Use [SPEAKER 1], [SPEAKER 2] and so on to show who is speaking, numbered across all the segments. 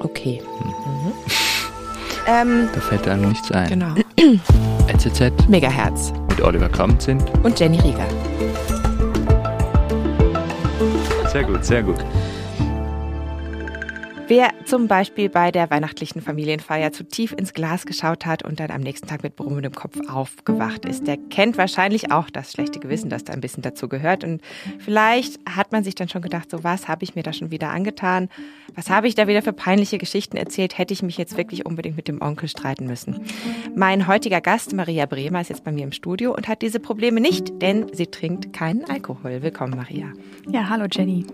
[SPEAKER 1] Okay. Mhm.
[SPEAKER 2] Ähm, da fällt einem nichts ein.
[SPEAKER 1] Genau.
[SPEAKER 2] NZZ.
[SPEAKER 1] Megahertz.
[SPEAKER 2] Mit Oliver Kramt sind.
[SPEAKER 1] Und Jenny Rieger.
[SPEAKER 2] Sehr gut, sehr gut.
[SPEAKER 1] Wer zum Beispiel bei der weihnachtlichen Familienfeier zu tief ins Glas geschaut hat und dann am nächsten Tag mit brummendem Kopf aufgewacht ist, der kennt wahrscheinlich auch das schlechte Gewissen, das da ein bisschen dazu gehört. Und vielleicht hat man sich dann schon gedacht, so was habe ich mir da schon wieder angetan? Was habe ich da wieder für peinliche Geschichten erzählt? Hätte ich mich jetzt wirklich unbedingt mit dem Onkel streiten müssen? Mein heutiger Gast, Maria Bremer, ist jetzt bei mir im Studio und hat diese Probleme nicht, denn sie trinkt keinen Alkohol. Willkommen, Maria.
[SPEAKER 3] Ja, hallo Jenny.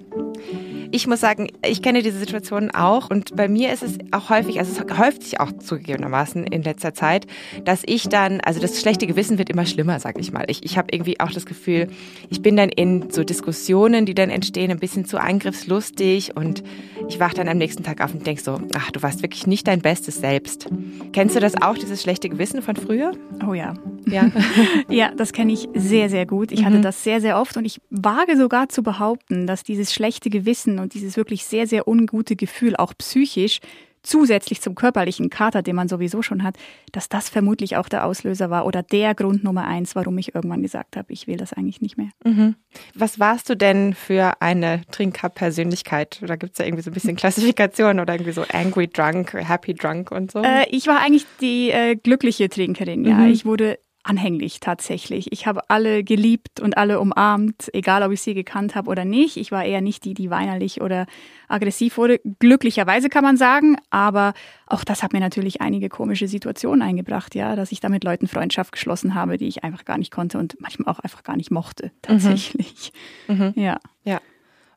[SPEAKER 1] Ich muss sagen, ich kenne diese Situation auch und bei mir ist es auch häufig, also es häuft sich auch zugegebenermaßen in letzter Zeit, dass ich dann, also das schlechte Gewissen wird immer schlimmer, sag ich mal. Ich, ich habe irgendwie auch das Gefühl, ich bin dann in so Diskussionen, die dann entstehen, ein bisschen zu angriffslustig und ich wache dann am nächsten Tag auf und denke so, ach, du warst wirklich nicht dein Bestes selbst. Kennst du das auch, dieses schlechte Gewissen von früher?
[SPEAKER 3] Oh ja. Ja, ja das kenne ich sehr, sehr gut. Ich mhm. hatte das sehr, sehr oft und ich wage sogar zu behaupten, dass dieses schlechte Gewissen und dieses wirklich sehr, sehr ungute Gefühl auch psychisch zusätzlich zum körperlichen Kater, den man sowieso schon hat, dass das vermutlich auch der Auslöser war oder der Grund Nummer eins, warum ich irgendwann gesagt habe, ich will das eigentlich nicht mehr.
[SPEAKER 1] Mhm. Was warst du denn für eine Trinker-Persönlichkeit? Da gibt es ja irgendwie so ein bisschen Klassifikation oder irgendwie so Angry Drunk, Happy Drunk und so?
[SPEAKER 3] Äh, ich war eigentlich die äh, glückliche Trinkerin, ja. Mhm. Ich wurde anhänglich tatsächlich. Ich habe alle geliebt und alle umarmt, egal ob ich sie gekannt habe oder nicht. Ich war eher nicht die, die weinerlich oder aggressiv wurde. Glücklicherweise kann man sagen, aber auch das hat mir natürlich einige komische Situationen eingebracht, ja, dass ich da mit Leuten Freundschaft geschlossen habe, die ich einfach gar nicht konnte und manchmal auch einfach gar nicht mochte, tatsächlich.
[SPEAKER 1] Mhm. Mhm. Ja. Ja.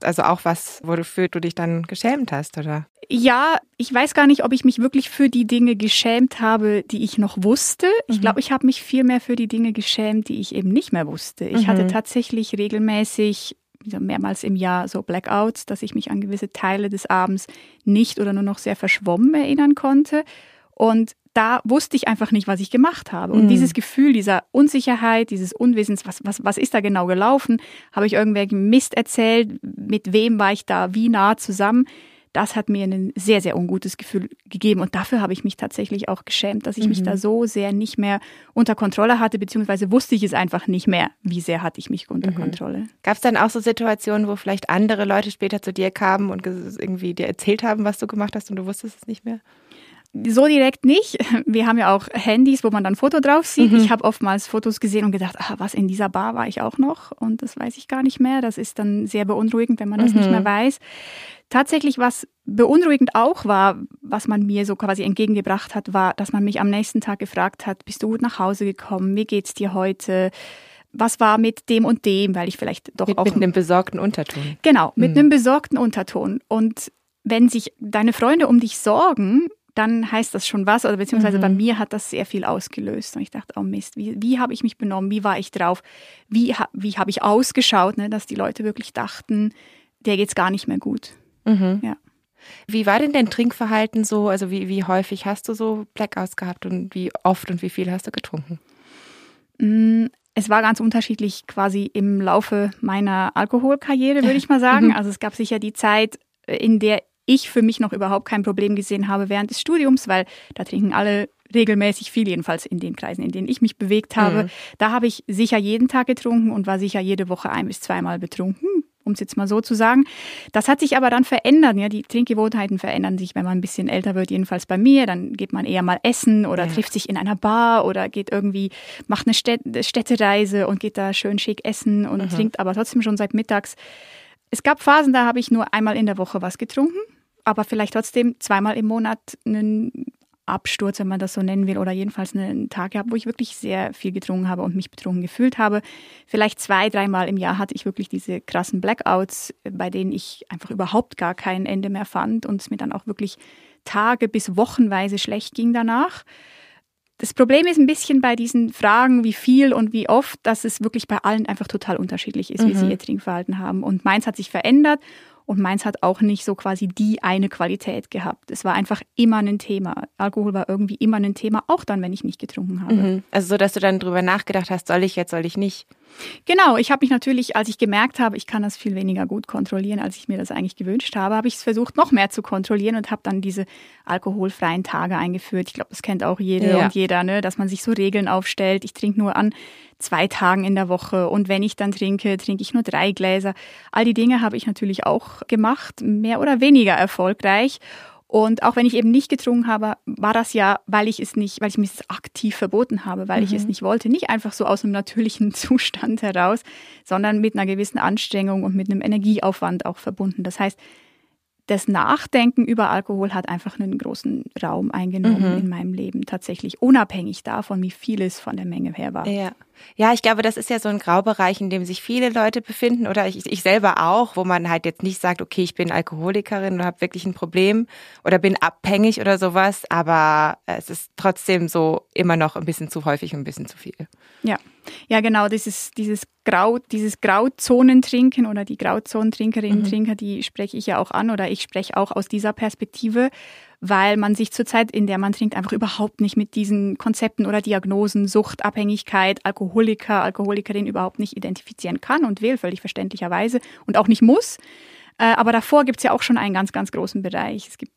[SPEAKER 1] Also auch was, wofür du dich dann geschämt hast, oder?
[SPEAKER 3] Ja, ich weiß gar nicht, ob ich mich wirklich für die Dinge geschämt habe, die ich noch wusste. Ich mhm. glaube, ich habe mich viel mehr für die Dinge geschämt, die ich eben nicht mehr wusste. Ich mhm. hatte tatsächlich regelmäßig mehrmals im Jahr so Blackouts, dass ich mich an gewisse Teile des Abends nicht oder nur noch sehr verschwommen erinnern konnte. Und da wusste ich einfach nicht, was ich gemacht habe. Und mhm. dieses Gefühl dieser Unsicherheit, dieses Unwissens, was, was, was ist da genau gelaufen? Habe ich irgendwelchen Mist erzählt? Mit wem war ich da wie nah zusammen? Das hat mir ein sehr, sehr ungutes Gefühl gegeben. Und dafür habe ich mich tatsächlich auch geschämt, dass ich mhm. mich da so sehr nicht mehr unter Kontrolle hatte, beziehungsweise wusste ich es einfach nicht mehr, wie sehr hatte ich mich unter mhm. Kontrolle.
[SPEAKER 1] Gab es dann auch so Situationen, wo vielleicht andere Leute später zu dir kamen und irgendwie dir erzählt haben, was du gemacht hast und du wusstest es nicht mehr?
[SPEAKER 3] So direkt nicht. Wir haben ja auch Handys, wo man dann Foto drauf sieht. Mhm. Ich habe oftmals Fotos gesehen und gedacht, ah, was in dieser Bar war ich auch noch und das weiß ich gar nicht mehr. Das ist dann sehr beunruhigend, wenn man das mhm. nicht mehr weiß. Tatsächlich, was beunruhigend auch war, was man mir so quasi entgegengebracht hat, war, dass man mich am nächsten Tag gefragt hat, bist du gut nach Hause gekommen? Wie geht's dir heute? Was war mit dem und dem, weil ich vielleicht doch
[SPEAKER 1] mit,
[SPEAKER 3] auch
[SPEAKER 1] mit einem besorgten Unterton.
[SPEAKER 3] Genau, mit mhm. einem besorgten Unterton und wenn sich deine Freunde um dich sorgen, dann heißt das schon was. Oder beziehungsweise mhm. bei mir hat das sehr viel ausgelöst. Und ich dachte, oh Mist, wie, wie habe ich mich benommen? Wie war ich drauf? Wie, wie habe ich ausgeschaut, ne, dass die Leute wirklich dachten, der geht es gar nicht mehr gut.
[SPEAKER 1] Mhm. Ja. Wie war denn dein Trinkverhalten so? Also wie, wie häufig hast du so Blackouts gehabt und wie oft und wie viel hast du getrunken?
[SPEAKER 3] Mm, es war ganz unterschiedlich quasi im Laufe meiner Alkoholkarriere, würde ich mal sagen. Mhm. Also es gab sicher die Zeit, in der ich für mich noch überhaupt kein Problem gesehen habe während des Studiums, weil da trinken alle regelmäßig viel, jedenfalls in den Kreisen, in denen ich mich bewegt habe. Mhm. Da habe ich sicher jeden Tag getrunken und war sicher jede Woche ein bis zweimal betrunken, um es jetzt mal so zu sagen. Das hat sich aber dann verändert. Ja, die Trinkgewohnheiten verändern sich, wenn man ein bisschen älter wird, jedenfalls bei mir. Dann geht man eher mal essen oder ja. trifft sich in einer Bar oder geht irgendwie, macht eine Städtereise und geht da schön schick essen und mhm. trinkt aber trotzdem schon seit mittags. Es gab Phasen, da habe ich nur einmal in der Woche was getrunken aber vielleicht trotzdem zweimal im Monat einen Absturz, wenn man das so nennen will, oder jedenfalls einen Tag gehabt, wo ich wirklich sehr viel getrunken habe und mich betrunken gefühlt habe. Vielleicht zwei, dreimal im Jahr hatte ich wirklich diese krassen Blackouts, bei denen ich einfach überhaupt gar kein Ende mehr fand und es mir dann auch wirklich Tage bis Wochenweise schlecht ging danach. Das Problem ist ein bisschen bei diesen Fragen, wie viel und wie oft, dass es wirklich bei allen einfach total unterschiedlich ist, mhm. wie sie mhm. ihr Trinkverhalten haben. Und meins hat sich verändert und meins hat auch nicht so quasi die eine Qualität gehabt. Es war einfach immer ein Thema. Alkohol war irgendwie immer ein Thema, auch dann, wenn ich nicht getrunken habe. Mhm.
[SPEAKER 1] Also so, dass du dann drüber nachgedacht hast, soll ich jetzt, soll ich nicht?
[SPEAKER 3] Genau, ich habe mich natürlich, als ich gemerkt habe, ich kann das viel weniger gut kontrollieren, als ich mir das eigentlich gewünscht habe, habe ich es versucht, noch mehr zu kontrollieren und habe dann diese alkoholfreien Tage eingeführt. Ich glaube, das kennt auch jede ja. und jeder, ne? dass man sich so Regeln aufstellt. Ich trinke nur an zwei Tagen in der Woche und wenn ich dann trinke, trinke ich nur drei Gläser. All die Dinge habe ich natürlich auch gemacht, mehr oder weniger erfolgreich. Und auch wenn ich eben nicht getrunken habe, war das ja, weil ich es nicht, weil ich mich aktiv verboten habe, weil mhm. ich es mhm. nicht wollte. Nicht einfach so aus einem natürlichen Zustand heraus, sondern mit einer gewissen Anstrengung und mit einem Energieaufwand auch verbunden. Das heißt, das Nachdenken über Alkohol hat einfach einen großen Raum eingenommen mhm. in meinem Leben, tatsächlich, unabhängig davon, wie viel es von der Menge her war.
[SPEAKER 1] Ja. Ja, ich glaube, das ist ja so ein Graubereich, in dem sich viele Leute befinden oder ich, ich selber auch, wo man halt jetzt nicht sagt, okay, ich bin Alkoholikerin und habe wirklich ein Problem oder bin abhängig oder sowas, aber es ist trotzdem so immer noch ein bisschen zu häufig und ein bisschen zu viel.
[SPEAKER 3] Ja, ja, genau, dieses, dieses Grau, dieses Grauzonentrinken oder die Grauzonentrinkerinnen und mhm. Trinker, die spreche ich ja auch an oder ich spreche auch aus dieser Perspektive, weil man sich zurzeit, in der man trinkt, einfach überhaupt nicht mit diesen Konzepten oder Diagnosen, Sucht, Abhängigkeit, Alkoholiker, Alkoholikerin überhaupt nicht identifizieren kann und will, völlig verständlicherweise und auch nicht muss. Äh, aber davor gibt es ja auch schon einen ganz, ganz großen Bereich. Es gibt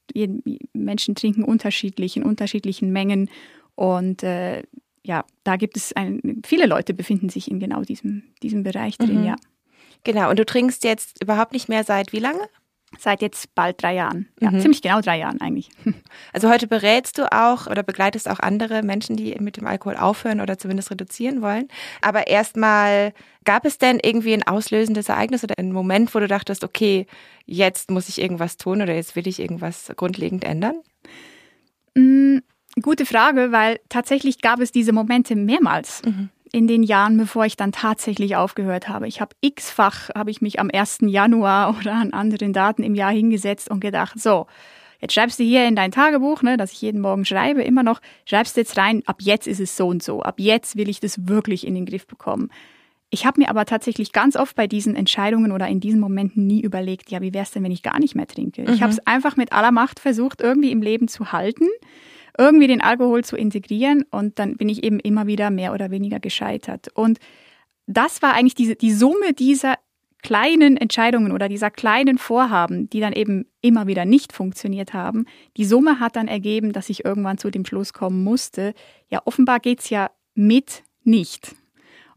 [SPEAKER 3] Menschen trinken unterschiedlich in unterschiedlichen Mengen und äh, ja, da gibt es ein, viele Leute befinden sich in genau diesem, diesem Bereich drin, mhm. ja.
[SPEAKER 1] Genau, und du trinkst jetzt überhaupt nicht mehr seit wie lange?
[SPEAKER 3] Seit jetzt bald drei Jahren. Ja, mhm. ziemlich genau drei Jahren eigentlich.
[SPEAKER 1] Also heute berätst du auch oder begleitest auch andere Menschen, die mit dem Alkohol aufhören oder zumindest reduzieren wollen. Aber erstmal, gab es denn irgendwie ein auslösendes Ereignis oder einen Moment, wo du dachtest, okay, jetzt muss ich irgendwas tun oder jetzt will ich irgendwas grundlegend ändern?
[SPEAKER 3] Mhm Gute Frage, weil tatsächlich gab es diese Momente mehrmals. Mhm. In den Jahren, bevor ich dann tatsächlich aufgehört habe. Ich habe x-fach, habe ich mich am 1. Januar oder an anderen Daten im Jahr hingesetzt und gedacht, so, jetzt schreibst du hier in dein Tagebuch, ne, dass ich jeden Morgen schreibe, immer noch, schreibst jetzt rein, ab jetzt ist es so und so, ab jetzt will ich das wirklich in den Griff bekommen. Ich habe mir aber tatsächlich ganz oft bei diesen Entscheidungen oder in diesen Momenten nie überlegt, ja, wie wäre es denn, wenn ich gar nicht mehr trinke? Mhm. Ich habe es einfach mit aller Macht versucht, irgendwie im Leben zu halten irgendwie den Alkohol zu integrieren und dann bin ich eben immer wieder mehr oder weniger gescheitert. Und das war eigentlich diese, die Summe dieser kleinen Entscheidungen oder dieser kleinen Vorhaben, die dann eben immer wieder nicht funktioniert haben. Die Summe hat dann ergeben, dass ich irgendwann zu dem Schluss kommen musste, ja, offenbar geht es ja mit nicht.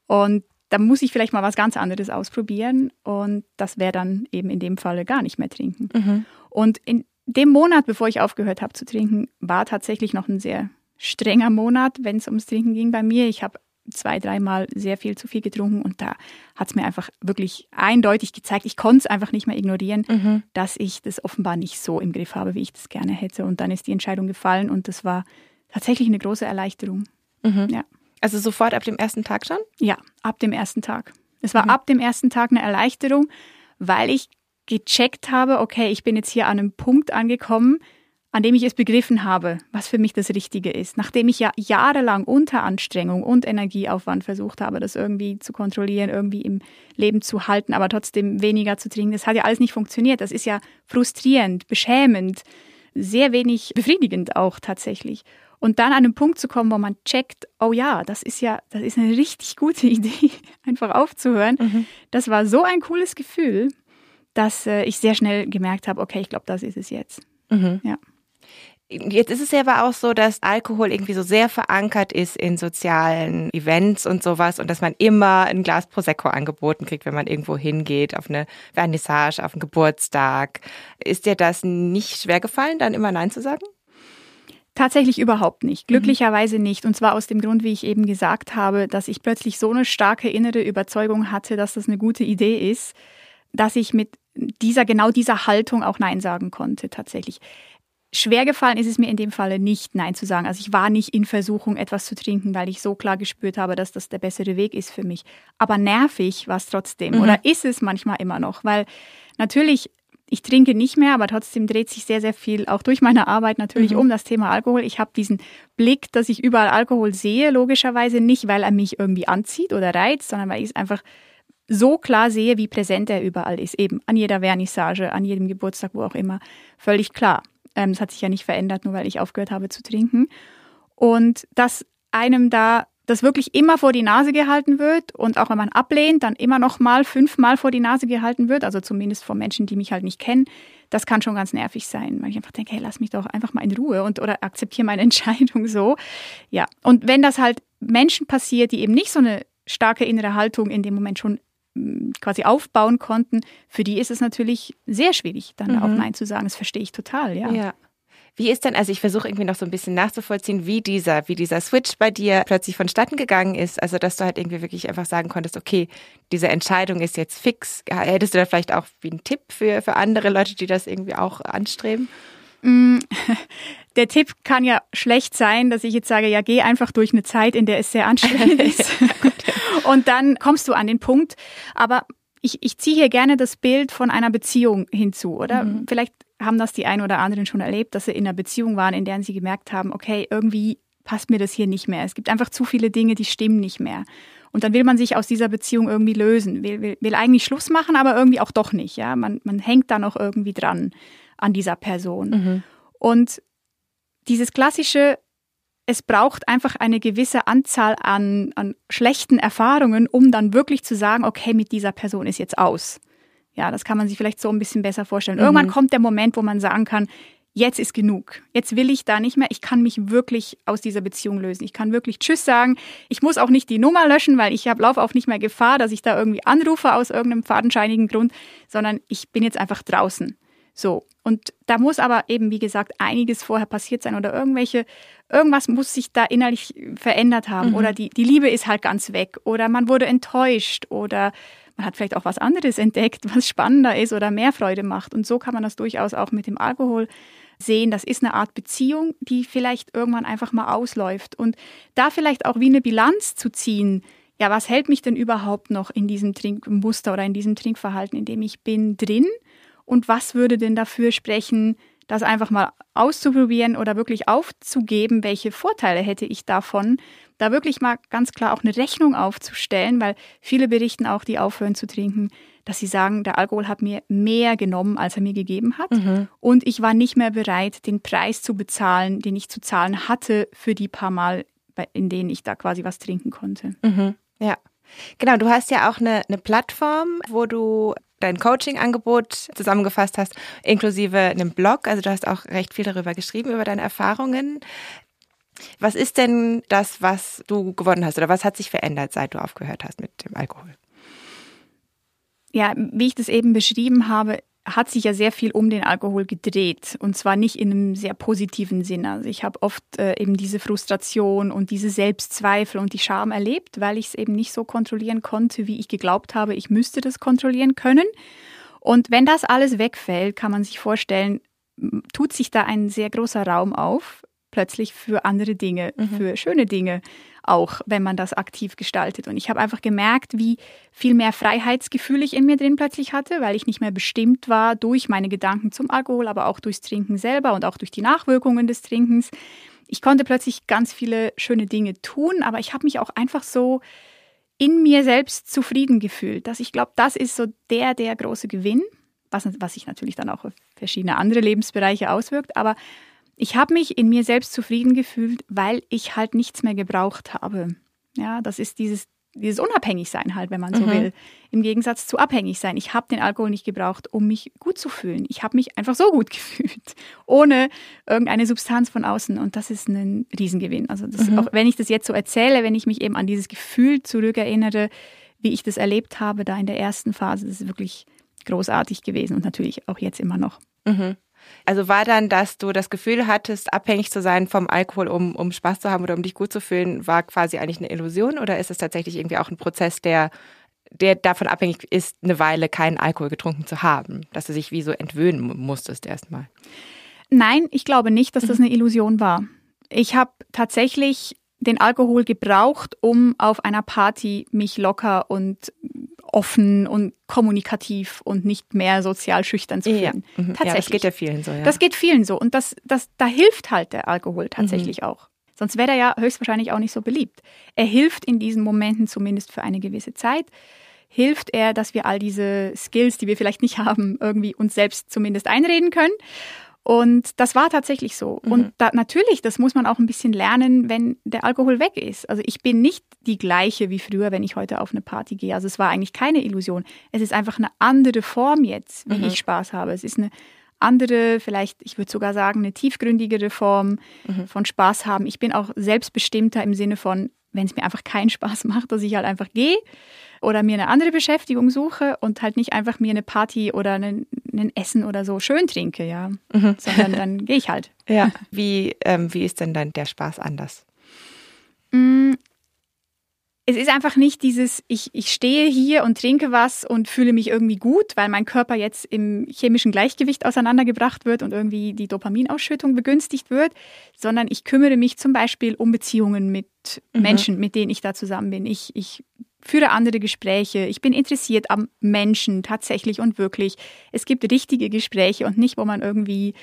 [SPEAKER 3] Und da muss ich vielleicht mal was ganz anderes ausprobieren und das wäre dann eben in dem Falle gar nicht mehr trinken. Mhm. Und in dem Monat, bevor ich aufgehört habe zu trinken, war tatsächlich noch ein sehr strenger Monat, wenn es ums Trinken ging bei mir. Ich habe zwei, dreimal sehr viel zu viel getrunken und da hat es mir einfach wirklich eindeutig gezeigt, ich konnte es einfach nicht mehr ignorieren, mhm. dass ich das offenbar nicht so im Griff habe, wie ich das gerne hätte. Und dann ist die Entscheidung gefallen und das war tatsächlich eine große Erleichterung.
[SPEAKER 1] Mhm. Ja. Also sofort ab dem ersten Tag schon?
[SPEAKER 3] Ja, ab dem ersten Tag. Es war mhm. ab dem ersten Tag eine Erleichterung, weil ich gecheckt habe, okay, ich bin jetzt hier an einem Punkt angekommen, an dem ich es begriffen habe, was für mich das Richtige ist. Nachdem ich ja jahrelang unter Anstrengung und Energieaufwand versucht habe, das irgendwie zu kontrollieren, irgendwie im Leben zu halten, aber trotzdem weniger zu trinken, das hat ja alles nicht funktioniert. Das ist ja frustrierend, beschämend, sehr wenig befriedigend auch tatsächlich. Und dann an einen Punkt zu kommen, wo man checkt, oh ja, das ist ja, das ist eine richtig gute Idee, einfach aufzuhören. Mhm. Das war so ein cooles Gefühl dass äh, ich sehr schnell gemerkt habe, okay, ich glaube, das ist es jetzt. Mhm. Ja.
[SPEAKER 1] Jetzt ist es ja aber auch so, dass Alkohol irgendwie so sehr verankert ist in sozialen Events und sowas und dass man immer ein Glas Prosecco angeboten kriegt, wenn man irgendwo hingeht, auf eine Vernissage, auf einen Geburtstag. Ist dir das nicht schwer gefallen, dann immer Nein zu sagen?
[SPEAKER 3] Tatsächlich überhaupt nicht. Mhm. Glücklicherweise nicht. Und zwar aus dem Grund, wie ich eben gesagt habe, dass ich plötzlich so eine starke innere Überzeugung hatte, dass das eine gute Idee ist, dass ich mit dieser, genau dieser Haltung auch Nein sagen konnte, tatsächlich. Schwer gefallen ist es mir in dem Falle nicht, Nein zu sagen. Also ich war nicht in Versuchung, etwas zu trinken, weil ich so klar gespürt habe, dass das der bessere Weg ist für mich. Aber nervig war es trotzdem mhm. oder ist es manchmal immer noch, weil natürlich ich trinke nicht mehr, aber trotzdem dreht sich sehr, sehr viel auch durch meine Arbeit natürlich mhm. um das Thema Alkohol. Ich habe diesen Blick, dass ich überall Alkohol sehe, logischerweise nicht, weil er mich irgendwie anzieht oder reizt, sondern weil ich es einfach so klar sehe, wie präsent er überall ist. Eben an jeder Vernissage, an jedem Geburtstag, wo auch immer. Völlig klar. Ähm, hat sich ja nicht verändert, nur weil ich aufgehört habe zu trinken. Und dass einem da das wirklich immer vor die Nase gehalten wird und auch wenn man ablehnt, dann immer noch mal fünfmal vor die Nase gehalten wird, also zumindest von Menschen, die mich halt nicht kennen, das kann schon ganz nervig sein, weil ich einfach denke, hey, lass mich doch einfach mal in Ruhe und oder akzeptiere meine Entscheidung so. Ja, und wenn das halt Menschen passiert, die eben nicht so eine starke innere Haltung in dem Moment schon quasi aufbauen konnten, für die ist es natürlich sehr schwierig, dann mhm. auch Nein zu sagen. Das verstehe ich total, ja.
[SPEAKER 1] Ja. Wie ist denn, also ich versuche irgendwie noch so ein bisschen nachzuvollziehen, wie dieser, wie dieser Switch bei dir plötzlich vonstatten gegangen ist. Also, dass du halt irgendwie wirklich einfach sagen konntest, okay, diese Entscheidung ist jetzt fix. Hättest du da vielleicht auch wie einen Tipp für, für andere Leute, die das irgendwie auch anstreben?
[SPEAKER 3] Mm, der Tipp kann ja schlecht sein, dass ich jetzt sage, ja, geh einfach durch eine Zeit, in der es sehr anstrengend ist. Und dann kommst du an den Punkt. Aber ich, ich ziehe hier gerne das Bild von einer Beziehung hinzu, oder? Mhm. Vielleicht haben das die einen oder anderen schon erlebt, dass sie in einer Beziehung waren, in der sie gemerkt haben, okay, irgendwie passt mir das hier nicht mehr. Es gibt einfach zu viele Dinge, die stimmen nicht mehr. Und dann will man sich aus dieser Beziehung irgendwie lösen, will, will, will eigentlich Schluss machen, aber irgendwie auch doch nicht. Ja, man, man hängt da noch irgendwie dran an dieser Person. Mhm. Und dieses klassische, es braucht einfach eine gewisse Anzahl an, an schlechten Erfahrungen, um dann wirklich zu sagen, okay, mit dieser Person ist jetzt aus. Ja, das kann man sich vielleicht so ein bisschen besser vorstellen. Mhm. Irgendwann kommt der Moment, wo man sagen kann, jetzt ist genug. Jetzt will ich da nicht mehr. Ich kann mich wirklich aus dieser Beziehung lösen. Ich kann wirklich Tschüss sagen. Ich muss auch nicht die Nummer löschen, weil ich laufe auch nicht mehr Gefahr, dass ich da irgendwie anrufe aus irgendeinem fadenscheinigen Grund, sondern ich bin jetzt einfach draußen. So. Und da muss aber eben, wie gesagt, einiges vorher passiert sein oder irgendwelche, irgendwas muss sich da innerlich verändert haben mhm. oder die, die Liebe ist halt ganz weg oder man wurde enttäuscht oder man hat vielleicht auch was anderes entdeckt, was spannender ist oder mehr Freude macht. Und so kann man das durchaus auch mit dem Alkohol sehen. Das ist eine Art Beziehung, die vielleicht irgendwann einfach mal ausläuft. Und da vielleicht auch wie eine Bilanz zu ziehen, ja, was hält mich denn überhaupt noch in diesem Trinkmuster oder in diesem Trinkverhalten, in dem ich bin, drin? Und was würde denn dafür sprechen, das einfach mal auszuprobieren oder wirklich aufzugeben, welche Vorteile hätte ich davon, da wirklich mal ganz klar auch eine Rechnung aufzustellen, weil viele berichten auch, die aufhören zu trinken, dass sie sagen, der Alkohol hat mir mehr genommen, als er mir gegeben hat. Mhm. Und ich war nicht mehr bereit, den Preis zu bezahlen, den ich zu zahlen hatte für die paar Mal, in denen ich da quasi was trinken konnte.
[SPEAKER 1] Mhm. Ja. Genau, du hast ja auch eine, eine Plattform, wo du dein Coaching-Angebot zusammengefasst hast, inklusive einem Blog. Also du hast auch recht viel darüber geschrieben, über deine Erfahrungen. Was ist denn das, was du gewonnen hast oder was hat sich verändert, seit du aufgehört hast mit dem Alkohol?
[SPEAKER 3] Ja, wie ich das eben beschrieben habe, hat sich ja sehr viel um den Alkohol gedreht und zwar nicht in einem sehr positiven Sinne. Also ich habe oft äh, eben diese Frustration und diese Selbstzweifel und die Scham erlebt, weil ich es eben nicht so kontrollieren konnte, wie ich geglaubt habe, ich müsste das kontrollieren können. Und wenn das alles wegfällt, kann man sich vorstellen, tut sich da ein sehr großer Raum auf, plötzlich für andere Dinge, mhm. für schöne Dinge auch, wenn man das aktiv gestaltet. Und ich habe einfach gemerkt, wie viel mehr Freiheitsgefühl ich in mir drin plötzlich hatte, weil ich nicht mehr bestimmt war durch meine Gedanken zum Alkohol, aber auch durchs Trinken selber und auch durch die Nachwirkungen des Trinkens. Ich konnte plötzlich ganz viele schöne Dinge tun, aber ich habe mich auch einfach so in mir selbst zufrieden gefühlt, dass ich glaube, das ist so der, der große Gewinn, was, was sich natürlich dann auch auf verschiedene andere Lebensbereiche auswirkt, aber ich habe mich in mir selbst zufrieden gefühlt, weil ich halt nichts mehr gebraucht habe. Ja, das ist dieses, dieses Unabhängigsein halt, wenn man so mhm. will. Im Gegensatz zu abhängig sein. Ich habe den Alkohol nicht gebraucht, um mich gut zu fühlen. Ich habe mich einfach so gut gefühlt, ohne irgendeine Substanz von außen. Und das ist ein Riesengewinn. Also das, mhm. auch wenn ich das jetzt so erzähle, wenn ich mich eben an dieses Gefühl zurückerinnere, wie ich das erlebt habe da in der ersten Phase, das ist wirklich großartig gewesen und natürlich auch jetzt immer noch.
[SPEAKER 1] Mhm. Also war dann, dass du das Gefühl hattest, abhängig zu sein vom Alkohol, um, um Spaß zu haben oder um dich gut zu fühlen, war quasi eigentlich eine Illusion oder ist es tatsächlich irgendwie auch ein Prozess, der, der davon abhängig ist, eine Weile keinen Alkohol getrunken zu haben, dass du dich wie so entwöhnen musstest erstmal?
[SPEAKER 3] Nein, ich glaube nicht, dass das mhm. eine Illusion war. Ich habe tatsächlich den Alkohol gebraucht, um auf einer Party mich locker und offen und kommunikativ und nicht mehr sozial schüchtern zu fühlen.
[SPEAKER 1] Ja. Mhm. Tatsächlich. Ja, das geht ja vielen so. Ja.
[SPEAKER 3] Das geht vielen so. Und das, das, da hilft halt der Alkohol tatsächlich mhm. auch. Sonst wäre er ja höchstwahrscheinlich auch nicht so beliebt. Er hilft in diesen Momenten zumindest für eine gewisse Zeit. Hilft er, dass wir all diese Skills, die wir vielleicht nicht haben, irgendwie uns selbst zumindest einreden können. Und das war tatsächlich so. Mhm. Und da, natürlich, das muss man auch ein bisschen lernen, wenn der Alkohol weg ist. Also ich bin nicht die gleiche wie früher, wenn ich heute auf eine Party gehe. Also es war eigentlich keine Illusion. Es ist einfach eine andere Form jetzt, wie mhm. ich Spaß habe. Es ist eine andere, vielleicht, ich würde sogar sagen, eine tiefgründigere Form mhm. von Spaß haben. Ich bin auch selbstbestimmter im Sinne von, wenn es mir einfach keinen Spaß macht, dass ich halt einfach gehe oder mir eine andere Beschäftigung suche und halt nicht einfach mir eine Party oder ein, Essen oder so schön trinke, ja, mhm. sondern dann gehe ich halt.
[SPEAKER 1] Ja. Wie, ähm, wie ist denn dann der Spaß anders?
[SPEAKER 3] Mm, es ist einfach nicht dieses, ich, ich stehe hier und trinke was und fühle mich irgendwie gut, weil mein Körper jetzt im chemischen Gleichgewicht auseinandergebracht wird und irgendwie die Dopaminausschüttung begünstigt wird, sondern ich kümmere mich zum Beispiel um Beziehungen mit mhm. Menschen, mit denen ich da zusammen bin. Ich, ich führe andere Gespräche. Ich bin interessiert am Menschen tatsächlich und wirklich. Es gibt richtige Gespräche und nicht, wo man irgendwie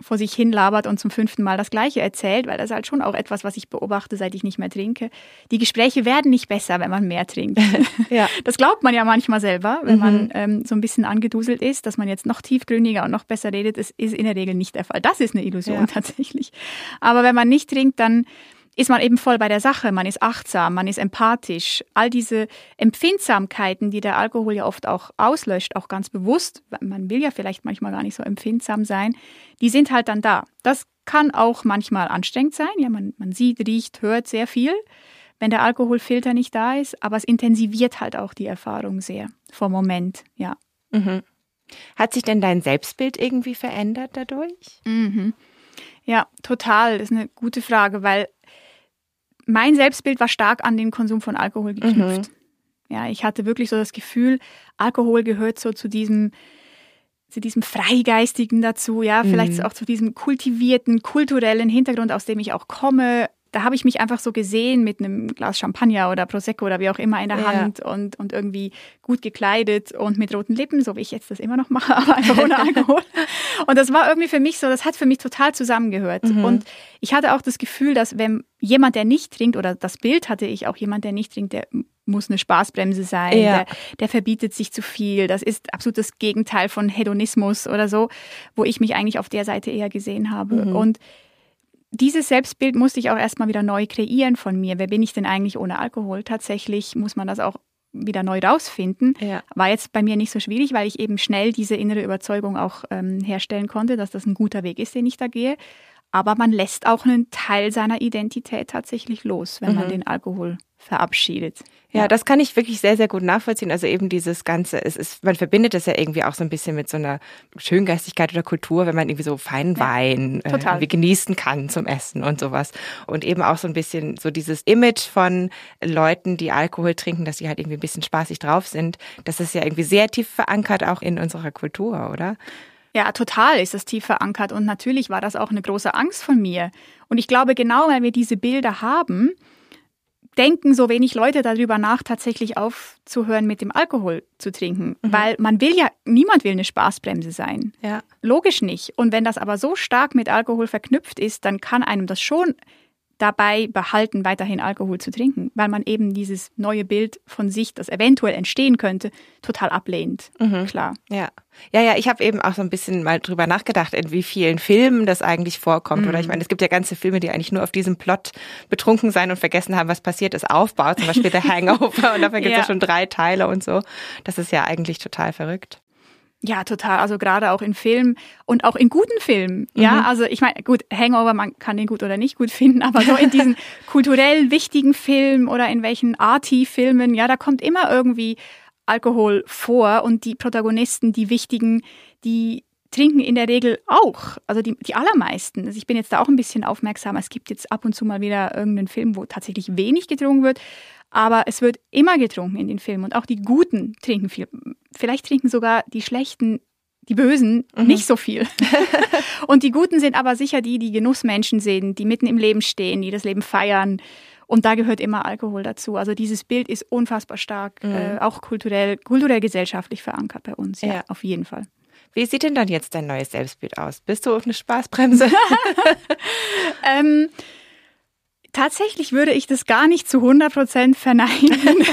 [SPEAKER 3] vor sich hin labert und zum fünften Mal das Gleiche erzählt, weil das ist halt schon auch etwas, was ich beobachte, seit ich nicht mehr trinke. Die Gespräche werden nicht besser, wenn man mehr trinkt. ja. Das glaubt man ja manchmal selber, wenn mhm. man ähm, so ein bisschen angeduselt ist, dass man jetzt noch tiefgründiger und noch besser redet. Das ist in der Regel nicht der Fall. Das ist eine Illusion ja. tatsächlich. Aber wenn man nicht trinkt, dann ist man eben voll bei der Sache, man ist achtsam, man ist empathisch. All diese Empfindsamkeiten, die der Alkohol ja oft auch auslöscht, auch ganz bewusst, man will ja vielleicht manchmal gar nicht so empfindsam sein, die sind halt dann da. Das kann auch manchmal anstrengend sein, ja, man, man sieht, riecht, hört sehr viel, wenn der Alkoholfilter nicht da ist, aber es intensiviert halt auch die Erfahrung sehr vom Moment, ja.
[SPEAKER 1] Mhm. Hat sich denn dein Selbstbild irgendwie verändert dadurch?
[SPEAKER 3] Mhm. Ja, total. Das ist eine gute Frage, weil mein Selbstbild war stark an den Konsum von Alkohol geknüpft. Mhm. Ja, ich hatte wirklich so das Gefühl, Alkohol gehört so zu diesem zu diesem Freigeistigen dazu, ja, vielleicht mhm. auch zu diesem kultivierten, kulturellen Hintergrund, aus dem ich auch komme da habe ich mich einfach so gesehen mit einem Glas Champagner oder Prosecco oder wie auch immer in der ja. Hand und, und irgendwie gut gekleidet und mit roten Lippen, so wie ich jetzt das immer noch mache, aber einfach ohne Alkohol. und das war irgendwie für mich so, das hat für mich total zusammengehört. Mhm. Und ich hatte auch das Gefühl, dass wenn jemand, der nicht trinkt, oder das Bild hatte ich auch, jemand, der nicht trinkt, der muss eine Spaßbremse sein, ja. der, der verbietet sich zu viel. Das ist absolut das Gegenteil von Hedonismus oder so, wo ich mich eigentlich auf der Seite eher gesehen habe. Mhm. Und dieses Selbstbild musste ich auch erstmal wieder neu kreieren von mir. Wer bin ich denn eigentlich ohne Alkohol? Tatsächlich muss man das auch wieder neu rausfinden. Ja. War jetzt bei mir nicht so schwierig, weil ich eben schnell diese innere Überzeugung auch ähm, herstellen konnte, dass das ein guter Weg ist, den ich da gehe. Aber man lässt auch einen Teil seiner Identität tatsächlich los, wenn mhm. man den Alkohol verabschiedet.
[SPEAKER 1] Ja, ja, das kann ich wirklich sehr, sehr gut nachvollziehen. Also eben dieses Ganze, es ist, man verbindet das ja irgendwie auch so ein bisschen mit so einer Schöngeistigkeit oder Kultur, wenn man irgendwie so feinen ja, Wein äh, genießen kann zum Essen und sowas. Und eben auch so ein bisschen so dieses Image von Leuten, die Alkohol trinken, dass sie halt irgendwie ein bisschen spaßig drauf sind. Das ist ja irgendwie sehr tief verankert auch in unserer Kultur, oder?
[SPEAKER 3] Ja, total ist das tief verankert. Und natürlich war das auch eine große Angst von mir. Und ich glaube, genau weil wir diese Bilder haben, denken so wenig Leute darüber nach, tatsächlich aufzuhören, mit dem Alkohol zu trinken. Mhm. Weil man will ja, niemand will eine Spaßbremse sein. Ja. Logisch nicht. Und wenn das aber so stark mit Alkohol verknüpft ist, dann kann einem das schon dabei behalten, weiterhin Alkohol zu trinken, weil man eben dieses neue Bild von sich, das eventuell entstehen könnte, total ablehnt. Mhm. Klar.
[SPEAKER 1] Ja. Ja, ja, ich habe eben auch so ein bisschen mal drüber nachgedacht, in wie vielen Filmen das eigentlich vorkommt. Mhm. Oder ich meine, es gibt ja ganze Filme, die eigentlich nur auf diesem Plot betrunken sein und vergessen haben, was passiert ist, aufbaut. Zum Beispiel The Hangover. und dafür gibt es ja. ja schon drei Teile und so. Das ist ja eigentlich total verrückt.
[SPEAKER 3] Ja, total. Also gerade auch in Filmen und auch in guten Filmen. Ja, mhm. also ich meine, gut, Hangover, man kann den gut oder nicht gut finden, aber so in diesen kulturell wichtigen Filmen oder in welchen Arty-Filmen, ja, da kommt immer irgendwie Alkohol vor und die Protagonisten, die wichtigen, die trinken in der Regel auch. Also die, die allermeisten. Also ich bin jetzt da auch ein bisschen aufmerksam. Es gibt jetzt ab und zu mal wieder irgendeinen Film, wo tatsächlich wenig getrunken wird. Aber es wird immer getrunken in den Filmen und auch die Guten trinken viel. Vielleicht trinken sogar die Schlechten, die Bösen mhm. nicht so viel. und die Guten sind aber sicher die, die Genussmenschen sind, die mitten im Leben stehen, die das Leben feiern. Und da gehört immer Alkohol dazu. Also dieses Bild ist unfassbar stark, mhm. äh, auch kulturell, kulturell gesellschaftlich verankert bei uns. Ja, ja, auf jeden Fall.
[SPEAKER 1] Wie sieht denn dann jetzt dein neues Selbstbild aus? Bist du auf eine Spaßbremse?
[SPEAKER 3] ähm, Tatsächlich würde ich das gar nicht zu 100 Prozent verneinen.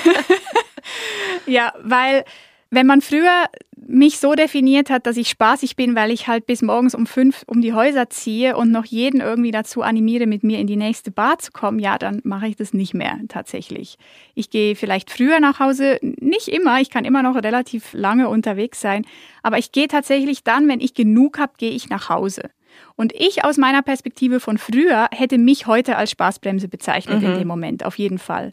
[SPEAKER 3] ja, weil wenn man früher mich so definiert hat, dass ich spaßig bin, weil ich halt bis morgens um fünf um die Häuser ziehe und noch jeden irgendwie dazu animiere, mit mir in die nächste Bar zu kommen, ja, dann mache ich das nicht mehr tatsächlich. Ich gehe vielleicht früher nach Hause, nicht immer, ich kann immer noch relativ lange unterwegs sein, aber ich gehe tatsächlich dann, wenn ich genug habe, gehe ich nach Hause. Und ich aus meiner Perspektive von früher hätte mich heute als Spaßbremse bezeichnet mhm. in dem Moment, auf jeden Fall.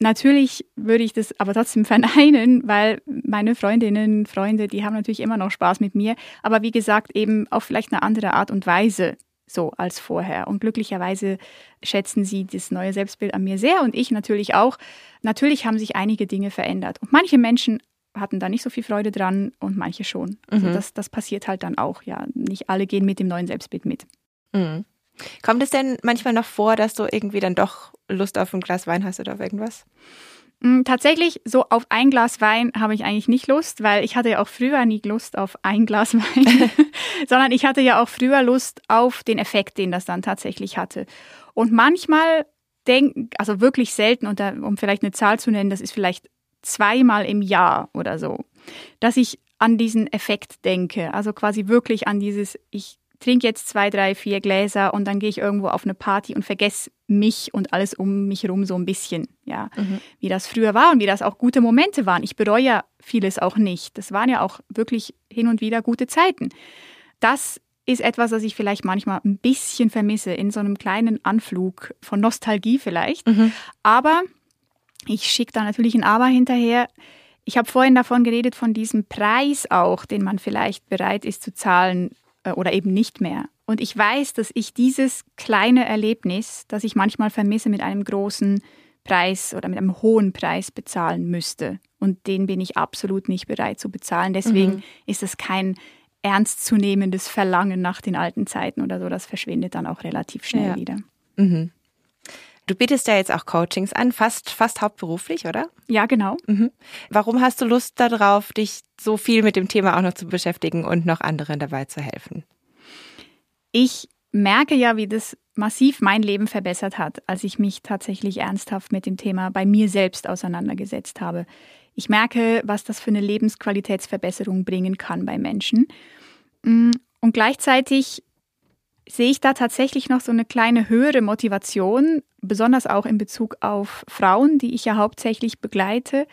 [SPEAKER 3] Natürlich würde ich das aber trotzdem verneinen, weil meine Freundinnen, Freunde, die haben natürlich immer noch Spaß mit mir, aber wie gesagt, eben auf vielleicht eine andere Art und Weise so als vorher. Und glücklicherweise schätzen sie das neue Selbstbild an mir sehr und ich natürlich auch. Natürlich haben sich einige Dinge verändert und manche Menschen hatten da nicht so viel Freude dran und manche schon. Also mhm. das, das passiert halt dann auch, ja. Nicht alle gehen mit dem neuen Selbstbild mit.
[SPEAKER 1] Mhm. Kommt es denn manchmal noch vor, dass du irgendwie dann doch Lust auf ein Glas Wein hast oder auf irgendwas?
[SPEAKER 3] Mm, tatsächlich, so auf ein Glas Wein habe ich eigentlich nicht Lust, weil ich hatte ja auch früher nie Lust auf ein Glas Wein, sondern ich hatte ja auch früher Lust auf den Effekt, den das dann tatsächlich hatte. Und manchmal denk, also wirklich selten, und da, um vielleicht eine Zahl zu nennen, das ist vielleicht zweimal im Jahr oder so, dass ich an diesen Effekt denke. Also quasi wirklich an dieses, ich trinke jetzt zwei, drei, vier Gläser und dann gehe ich irgendwo auf eine Party und vergesse mich und alles um mich herum so ein bisschen, ja, mhm. wie das früher war und wie das auch gute Momente waren. Ich bereue ja vieles auch nicht. Das waren ja auch wirklich hin und wieder gute Zeiten. Das ist etwas, das ich vielleicht manchmal ein bisschen vermisse, in so einem kleinen Anflug von Nostalgie vielleicht. Mhm. Aber ich schicke da natürlich ein Aber hinterher. Ich habe vorhin davon geredet, von diesem Preis auch, den man vielleicht bereit ist zu zahlen oder eben nicht mehr. Und ich weiß, dass ich dieses kleine Erlebnis, das ich manchmal vermisse, mit einem großen Preis oder mit einem hohen Preis bezahlen müsste. Und den bin ich absolut nicht bereit zu bezahlen. Deswegen mhm. ist es kein ernstzunehmendes Verlangen nach den alten Zeiten oder so. Das verschwindet dann auch relativ schnell ja. wieder. Mhm.
[SPEAKER 1] Du bietest ja jetzt auch Coachings an, fast, fast hauptberuflich, oder?
[SPEAKER 3] Ja, genau.
[SPEAKER 1] Mhm. Warum hast du Lust darauf, dich so viel mit dem Thema auch noch zu beschäftigen und noch anderen dabei zu helfen?
[SPEAKER 3] Ich merke ja, wie das massiv mein Leben verbessert hat, als ich mich tatsächlich ernsthaft mit dem Thema bei mir selbst auseinandergesetzt habe. Ich merke, was das für eine Lebensqualitätsverbesserung bringen kann bei Menschen. Mm, und gleichzeitig sehe ich da tatsächlich noch so eine kleine höhere Motivation, besonders auch in Bezug auf Frauen, die ich ja hauptsächlich begleite,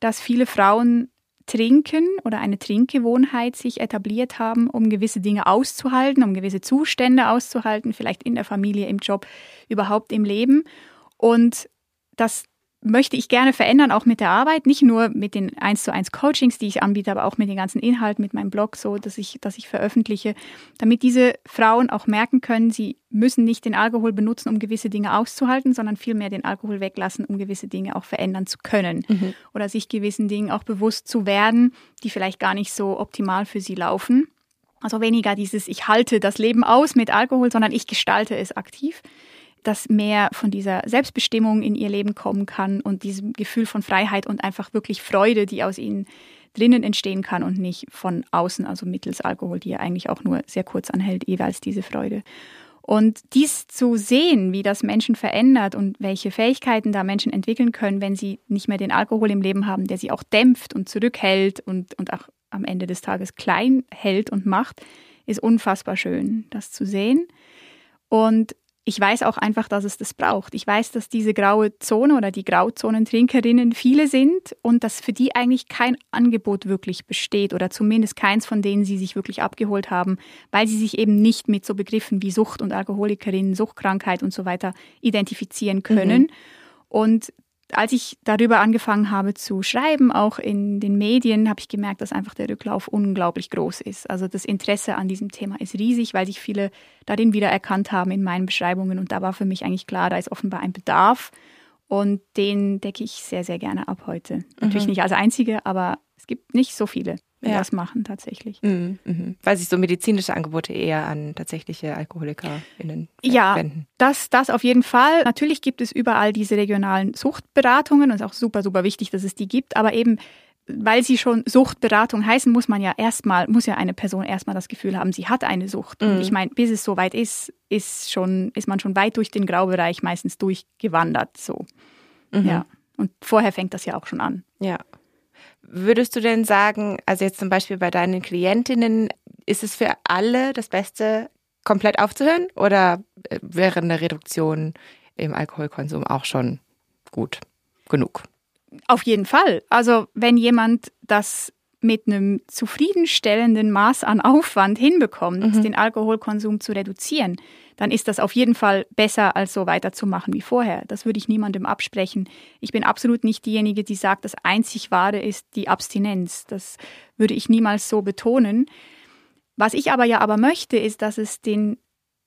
[SPEAKER 3] dass viele Frauen trinken oder eine Trinkgewohnheit sich etabliert haben, um gewisse Dinge auszuhalten, um gewisse Zustände auszuhalten, vielleicht in der Familie, im Job, überhaupt im Leben. Und dass möchte ich gerne verändern, auch mit der Arbeit, nicht nur mit den 1 zu 1 Coachings, die ich anbiete, aber auch mit den ganzen Inhalten, mit meinem Blog, so dass ich, dass ich veröffentliche, damit diese Frauen auch merken können, sie müssen nicht den Alkohol benutzen, um gewisse Dinge auszuhalten, sondern vielmehr den Alkohol weglassen, um gewisse Dinge auch verändern zu können. Mhm. Oder sich gewissen Dingen auch bewusst zu werden, die vielleicht gar nicht so optimal für sie laufen. Also weniger dieses, ich halte das Leben aus mit Alkohol, sondern ich gestalte es aktiv dass mehr von dieser Selbstbestimmung in ihr Leben kommen kann und diesem Gefühl von Freiheit und einfach wirklich Freude, die aus ihnen drinnen entstehen kann und nicht von außen, also mittels Alkohol, die ja eigentlich auch nur sehr kurz anhält, jeweils diese Freude. Und dies zu sehen, wie das Menschen verändert und welche Fähigkeiten da Menschen entwickeln können, wenn sie nicht mehr den Alkohol im Leben haben, der sie auch dämpft und zurückhält und, und auch am Ende des Tages klein hält und macht, ist unfassbar schön, das zu sehen. Und ich weiß auch einfach, dass es das braucht. Ich weiß, dass diese graue Zone oder die Grauzonentrinkerinnen viele sind und dass für die eigentlich kein Angebot wirklich besteht oder zumindest keins, von denen sie sich wirklich abgeholt haben, weil sie sich eben nicht mit so Begriffen wie Sucht und Alkoholikerinnen, Suchtkrankheit und so weiter identifizieren können. Mhm. Und als ich darüber angefangen habe zu schreiben, auch in den Medien, habe ich gemerkt, dass einfach der Rücklauf unglaublich groß ist. Also das Interesse an diesem Thema ist riesig, weil sich viele darin wieder erkannt haben in meinen Beschreibungen. Und da war für mich eigentlich klar, da ist offenbar ein Bedarf. Und den decke ich sehr, sehr gerne ab heute. Mhm. Natürlich nicht als einzige, aber es gibt nicht so viele ja. das machen tatsächlich.
[SPEAKER 1] Mhm, mh. Weil sich so medizinische Angebote eher an tatsächliche AlkoholikerInnen
[SPEAKER 3] ja, wenden. Das, das auf jeden Fall. Natürlich gibt es überall diese regionalen Suchtberatungen und es ist auch super, super wichtig, dass es die gibt, aber eben weil sie schon Suchtberatung heißen, muss man ja erstmal, muss ja eine Person erstmal das Gefühl haben, sie hat eine Sucht. Mhm. Und ich meine, bis es soweit ist, ist schon, ist man schon weit durch den Graubereich meistens durchgewandert, so. Mhm. Ja. Und vorher fängt das ja auch schon an.
[SPEAKER 1] Ja. Würdest du denn sagen, also jetzt zum Beispiel bei deinen Klientinnen, ist es für alle das Beste, komplett aufzuhören oder äh, wäre eine Reduktion im Alkoholkonsum auch schon gut genug?
[SPEAKER 3] Auf jeden Fall. Also wenn jemand das mit einem zufriedenstellenden Maß an Aufwand hinbekommt, mhm. den Alkoholkonsum zu reduzieren, dann ist das auf jeden Fall besser, als so weiterzumachen wie vorher. Das würde ich niemandem absprechen. Ich bin absolut nicht diejenige, die sagt, das einzig Wahre ist die Abstinenz. Das würde ich niemals so betonen. Was ich aber ja aber möchte, ist, dass es den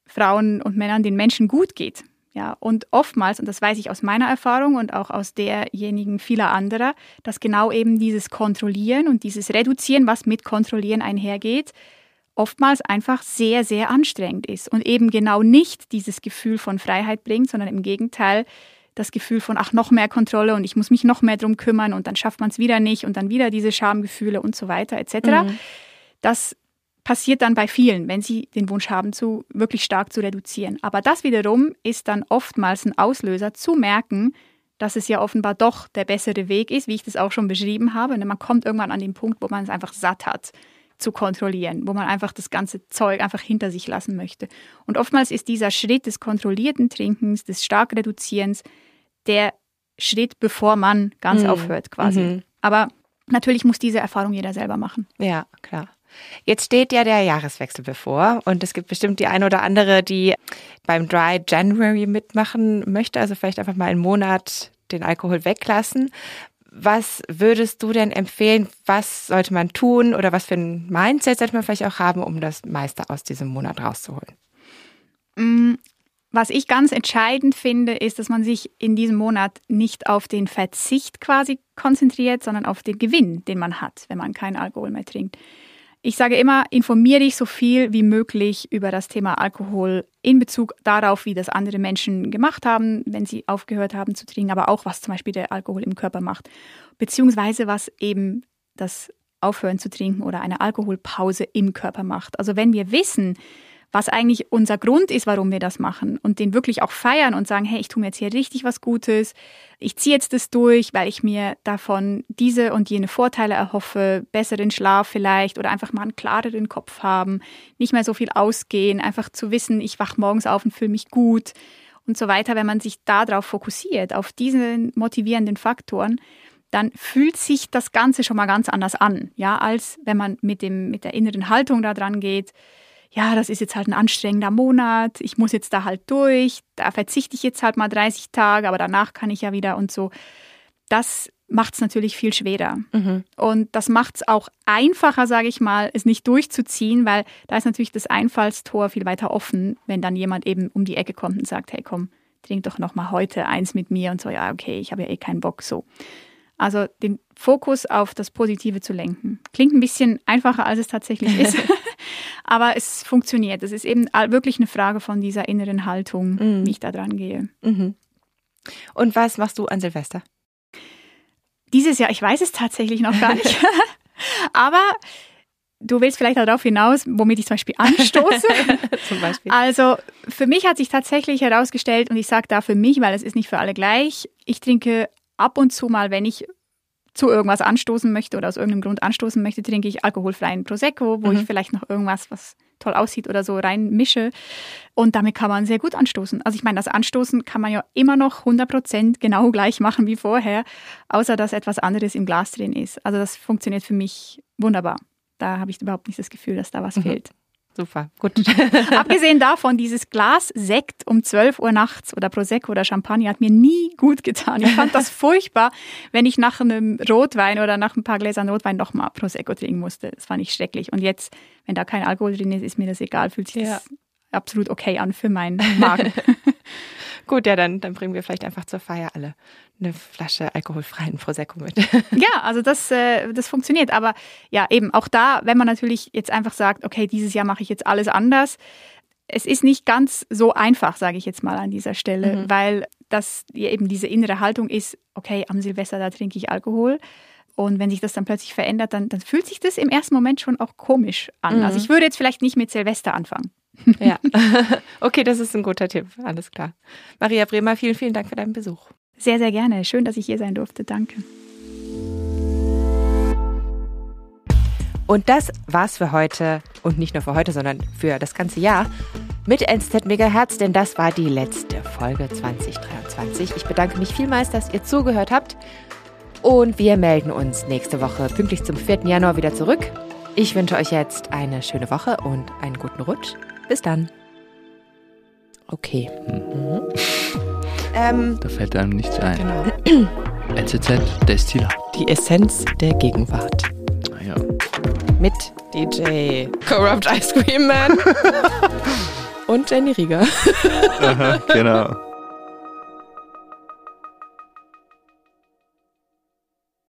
[SPEAKER 3] Frauen und Männern, den Menschen gut geht. Ja, und oftmals, und das weiß ich aus meiner Erfahrung und auch aus derjenigen vieler anderer, dass genau eben dieses Kontrollieren und dieses Reduzieren, was mit Kontrollieren einhergeht, oftmals einfach sehr, sehr anstrengend ist und eben genau nicht dieses Gefühl von Freiheit bringt, sondern im Gegenteil das Gefühl von, ach, noch mehr Kontrolle und ich muss mich noch mehr drum kümmern und dann schafft man es wieder nicht und dann wieder diese Schamgefühle und so weiter etc. Mhm. Das passiert dann bei vielen, wenn sie den Wunsch haben, zu wirklich stark zu reduzieren. Aber das wiederum ist dann oftmals ein Auslöser zu merken, dass es ja offenbar doch der bessere Weg ist, wie ich das auch schon beschrieben habe. Man kommt irgendwann an den Punkt, wo man es einfach satt hat zu kontrollieren, wo man einfach das ganze Zeug einfach hinter sich lassen möchte. Und oftmals ist dieser Schritt des kontrollierten Trinkens, des stark Reduzierens, der Schritt, bevor man ganz mhm. aufhört quasi. Mhm. Aber natürlich muss diese Erfahrung jeder selber machen.
[SPEAKER 1] Ja, klar. Jetzt steht ja der Jahreswechsel bevor und es gibt bestimmt die eine oder andere, die beim Dry January mitmachen möchte, also vielleicht einfach mal einen Monat den Alkohol weglassen. Was würdest du denn empfehlen? Was sollte man tun oder was für ein Mindset sollte man vielleicht auch haben, um das meiste aus diesem Monat rauszuholen?
[SPEAKER 3] Mm, was ich ganz entscheidend finde, ist, dass man sich in diesem Monat nicht auf den Verzicht quasi konzentriert, sondern auf den Gewinn, den man hat, wenn man keinen Alkohol mehr trinkt. Ich sage immer, informiere dich so viel wie möglich über das Thema Alkohol in Bezug darauf, wie das andere Menschen gemacht haben, wenn sie aufgehört haben zu trinken, aber auch was zum Beispiel der Alkohol im Körper macht, beziehungsweise was eben das Aufhören zu trinken oder eine Alkoholpause im Körper macht. Also wenn wir wissen, was eigentlich unser Grund ist, warum wir das machen. Und den wirklich auch feiern und sagen, hey, ich tue mir jetzt hier richtig was Gutes, ich ziehe jetzt das durch, weil ich mir davon diese und jene Vorteile erhoffe, besseren Schlaf vielleicht oder einfach mal einen klareren Kopf haben, nicht mehr so viel ausgehen, einfach zu wissen, ich wach morgens auf und fühle mich gut und so weiter. Wenn man sich darauf fokussiert, auf diese motivierenden Faktoren, dann fühlt sich das Ganze schon mal ganz anders an, ja, als wenn man mit dem, mit der inneren Haltung da dran geht, ja, das ist jetzt halt ein anstrengender Monat, ich muss jetzt da halt durch, da verzichte ich jetzt halt mal 30 Tage, aber danach kann ich ja wieder und so. Das macht es natürlich viel schwerer. Mhm. Und das macht es auch einfacher, sage ich mal, es nicht durchzuziehen, weil da ist natürlich das Einfallstor viel weiter offen, wenn dann jemand eben um die Ecke kommt und sagt, hey komm, trink doch noch mal heute eins mit mir und so, ja, okay, ich habe ja eh keinen Bock so. Also den Fokus auf das Positive zu lenken. Klingt ein bisschen einfacher, als es tatsächlich ist. Aber es funktioniert. Es ist eben wirklich eine Frage von dieser inneren Haltung, mhm. wie ich da dran gehe. Mhm.
[SPEAKER 1] Und was machst du an Silvester?
[SPEAKER 3] Dieses Jahr, ich weiß es tatsächlich noch gar nicht. Aber du willst vielleicht darauf hinaus, womit ich zum Beispiel anstoße. zum Beispiel. Also für mich hat sich tatsächlich herausgestellt, und ich sage da für mich, weil es ist nicht für alle gleich, ich trinke ab und zu mal, wenn ich zu irgendwas anstoßen möchte oder aus irgendeinem Grund anstoßen möchte, trinke ich alkoholfreien Prosecco, wo mhm. ich vielleicht noch irgendwas, was toll aussieht oder so reinmische. Und damit kann man sehr gut anstoßen. Also ich meine, das Anstoßen kann man ja immer noch 100% genau gleich machen wie vorher, außer dass etwas anderes im Glas drin ist. Also das funktioniert für mich wunderbar. Da habe ich überhaupt nicht das Gefühl, dass da was mhm. fehlt.
[SPEAKER 1] Super, gut.
[SPEAKER 3] Abgesehen davon, dieses Glas Sekt um 12 Uhr nachts oder Prosecco oder Champagner hat mir nie gut getan. Ich fand das furchtbar, wenn ich nach einem Rotwein oder nach ein paar Gläsern Rotwein nochmal Prosecco trinken musste. Das fand ich schrecklich. Und jetzt, wenn da kein Alkohol drin ist, ist mir das egal. Fühlt sich ja. das absolut okay an für meinen Magen.
[SPEAKER 1] Gut, ja, dann, dann bringen wir vielleicht einfach zur Feier alle eine Flasche alkoholfreien Prosecco mit.
[SPEAKER 3] ja, also das, äh, das funktioniert. Aber ja, eben auch da, wenn man natürlich jetzt einfach sagt, okay, dieses Jahr mache ich jetzt alles anders. Es ist nicht ganz so einfach, sage ich jetzt mal an dieser Stelle, mhm. weil das eben diese innere Haltung ist, okay, am Silvester, da trinke ich Alkohol. Und wenn sich das dann plötzlich verändert, dann, dann fühlt sich das im ersten Moment schon auch komisch an. Mhm. Also ich würde jetzt vielleicht nicht mit Silvester anfangen.
[SPEAKER 1] Ja, okay, das ist ein guter Tipp. Alles klar. Maria Bremer, vielen, vielen Dank für deinen Besuch.
[SPEAKER 3] Sehr, sehr gerne. Schön, dass ich hier sein durfte. Danke.
[SPEAKER 1] Und das war's für heute und nicht nur für heute, sondern für das ganze Jahr mit NZ Megahertz, denn das war die letzte Folge 2023. Ich bedanke mich vielmals, dass ihr zugehört habt und wir melden uns nächste Woche pünktlich zum 4. Januar wieder zurück. Ich wünsche euch jetzt eine schöne Woche und einen guten Rutsch. Bis dann. Okay. Mhm.
[SPEAKER 2] Ähm, da fällt einem nichts ein.
[SPEAKER 1] Genau.
[SPEAKER 2] NZZ Destiller.
[SPEAKER 1] Die Essenz der Gegenwart.
[SPEAKER 2] Ah ja.
[SPEAKER 1] Mit DJ Corrupt Ice Cream Man und Jenny Rieger.
[SPEAKER 2] Aha, genau.